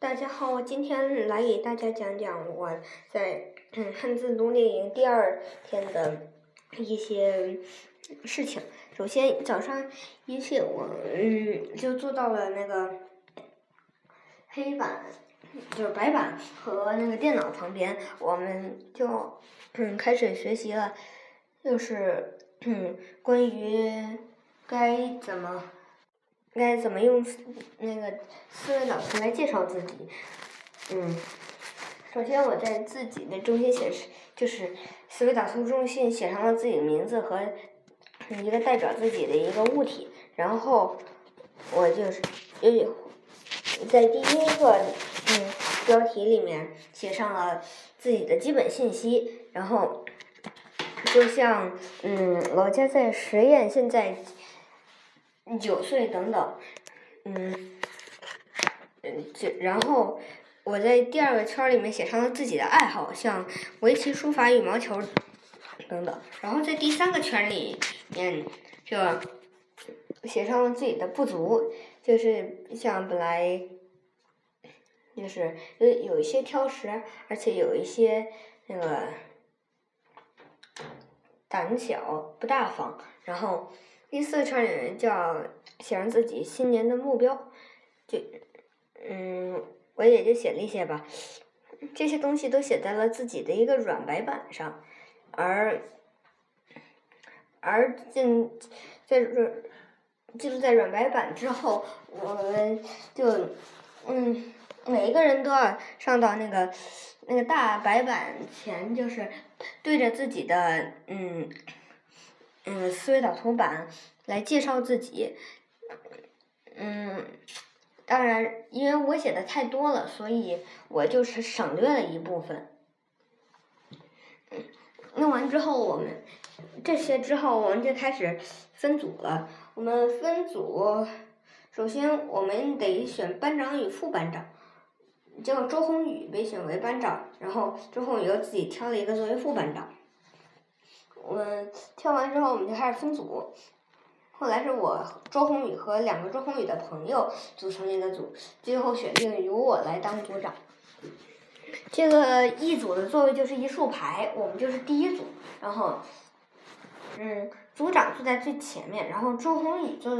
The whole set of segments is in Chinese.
大家好，我今天来给大家讲讲我在嗯汉字冬令营第二天的一些事情。首先早上一起我嗯就坐到了那个黑板，就是白板和那个电脑旁边，我们就嗯开始学习了，就是嗯关于该怎么。该怎么用那个思维导图来介绍自己？嗯，首先我在自己的中心写，就是思维导图中心写上了自己的名字和一个代表自己的一个物体，然后我就是有在第一个嗯标题里面写上了自己的基本信息，然后就像嗯老家在实验现在。九岁等等，嗯，嗯，就然后我在第二个圈里面写上了自己的爱好，像围棋、书法、羽毛球等等。然后在第三个圈里面就写上了自己的不足，就是像本来就是有有一些挑食，而且有一些那个胆小不大方，然后。第四圈里面叫写上自己新年的目标，就嗯，我也就写了一些吧。这些东西都写在了自己的一个软白板上，而而进在软记录在软白板之后，我们就嗯，每一个人都要上到那个那个大白板前，就是对着自己的嗯。嗯，思维导图版来介绍自己。嗯，当然，因为我写的太多了，所以我就是省略了一部分。弄完之后，我们这些之后，我们就开始分组了。我们分组，首先我们得选班长与副班长。结果周宏宇被选为班长，然后周宏宇又自己挑了一个作为副班长。我们跳完之后，我们就开始分组。后来是我周宏宇和两个周宏宇的朋友组成一个组，最后选定由我来当组长。这个一组的座位就是一竖排，我们就是第一组。然后，嗯，组长坐在最前面，然后周宏宇坐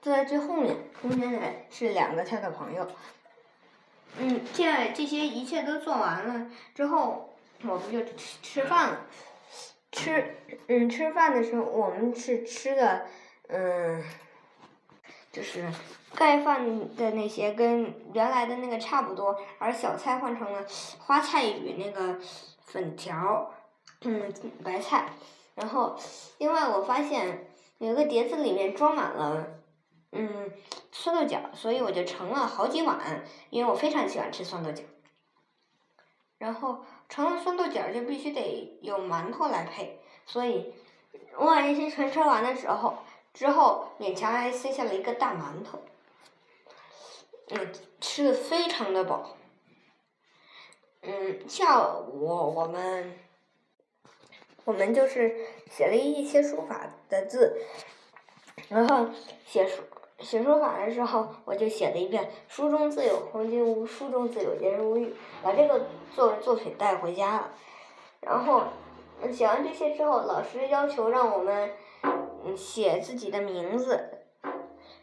坐在最后面，中间的是两个他的朋友。嗯，现在这些一切都做完了之后，我们就吃吃饭了。吃，嗯，吃饭的时候我们是吃的，嗯，就是盖饭的那些跟原来的那个差不多，而小菜换成了花菜与那个粉条，嗯，白菜。然后，另外我发现有一个碟子里面装满了，嗯，酸豆角，所以我就盛了好几碗，因为我非常喜欢吃酸豆角。然后。成了酸豆角就必须得有馒头来配，所以我把那些全吃完的时候，之后勉强还塞下了一个大馒头，嗯，吃的非常的饱。嗯，下午我们我们就是写了一些书法的字，然后写书。写书法的时候，我就写了一遍“书中自有黄金屋，书中自有颜如玉”，把这个作为作品带回家了。然后写完这些之后，老师要求让我们写自己的名字，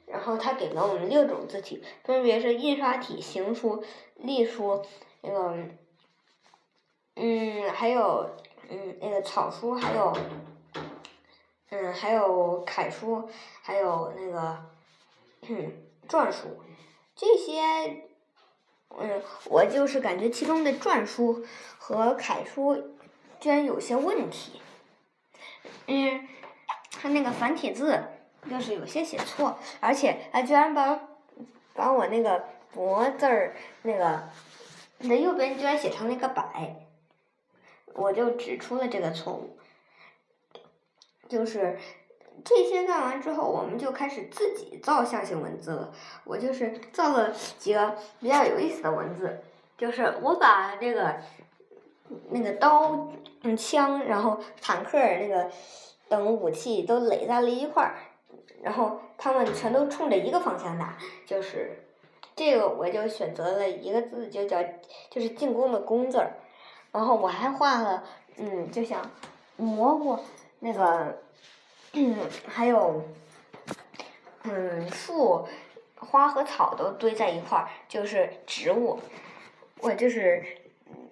然后他给了我们六种字体，分别是印刷体、行书、隶书，那个嗯，还有嗯那个草书，还有嗯还有楷书，还有那个。嗯，篆书，这些，嗯，我就是感觉其中的篆书和楷书居然有些问题，嗯，它那个繁体字就是有些写错，而且还居然把把我那个“博”字儿那个的右边居然写成了一个“百”，我就指出了这个错误，就是。这些干完之后，我们就开始自己造象形文字了。我就是造了几个比较有意思的文字，就是我把这个那个刀、嗯枪，然后坦克那个等武器都垒在了一块儿，然后他们全都冲着一个方向打，就是这个我就选择了一个字，就叫就是进攻的攻字儿。然后我还画了，嗯，就像蘑菇那个，嗯，还有，嗯，树、花和草都堆在一块儿，就是植物。我就是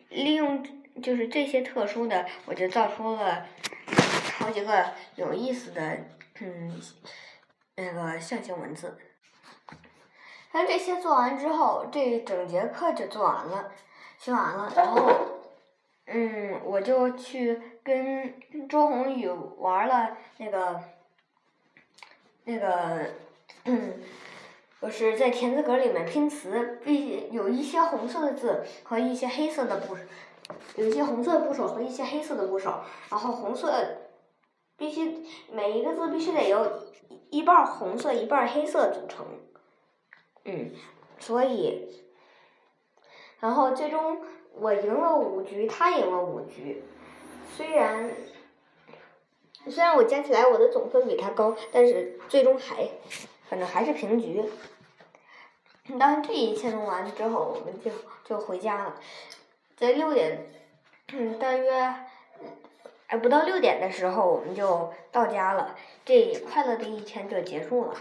利用就是这些特殊的，我就造出了好几个有意思的，嗯，那个象形文字。那这些做完之后，这整节课就做完了，学完了，然后。嗯，我就去跟周宏宇玩了那个，那个，嗯，就是在田字格里面拼词，必须有一些红色的字和一些黑色的部，有一些红色的部首和一些黑色的部首，然后红色必须每一个字必须得由一半红色一半黑色组成，嗯，所以，然后最终。我赢了五局，他赢了五局。虽然虽然我加起来我的总分比他高，但是最终还反正还是平局。当这一切弄完之后，我们就就回家了。在六点嗯，大约还不到六点的时候，我们就到家了。这快乐的一天就结束了。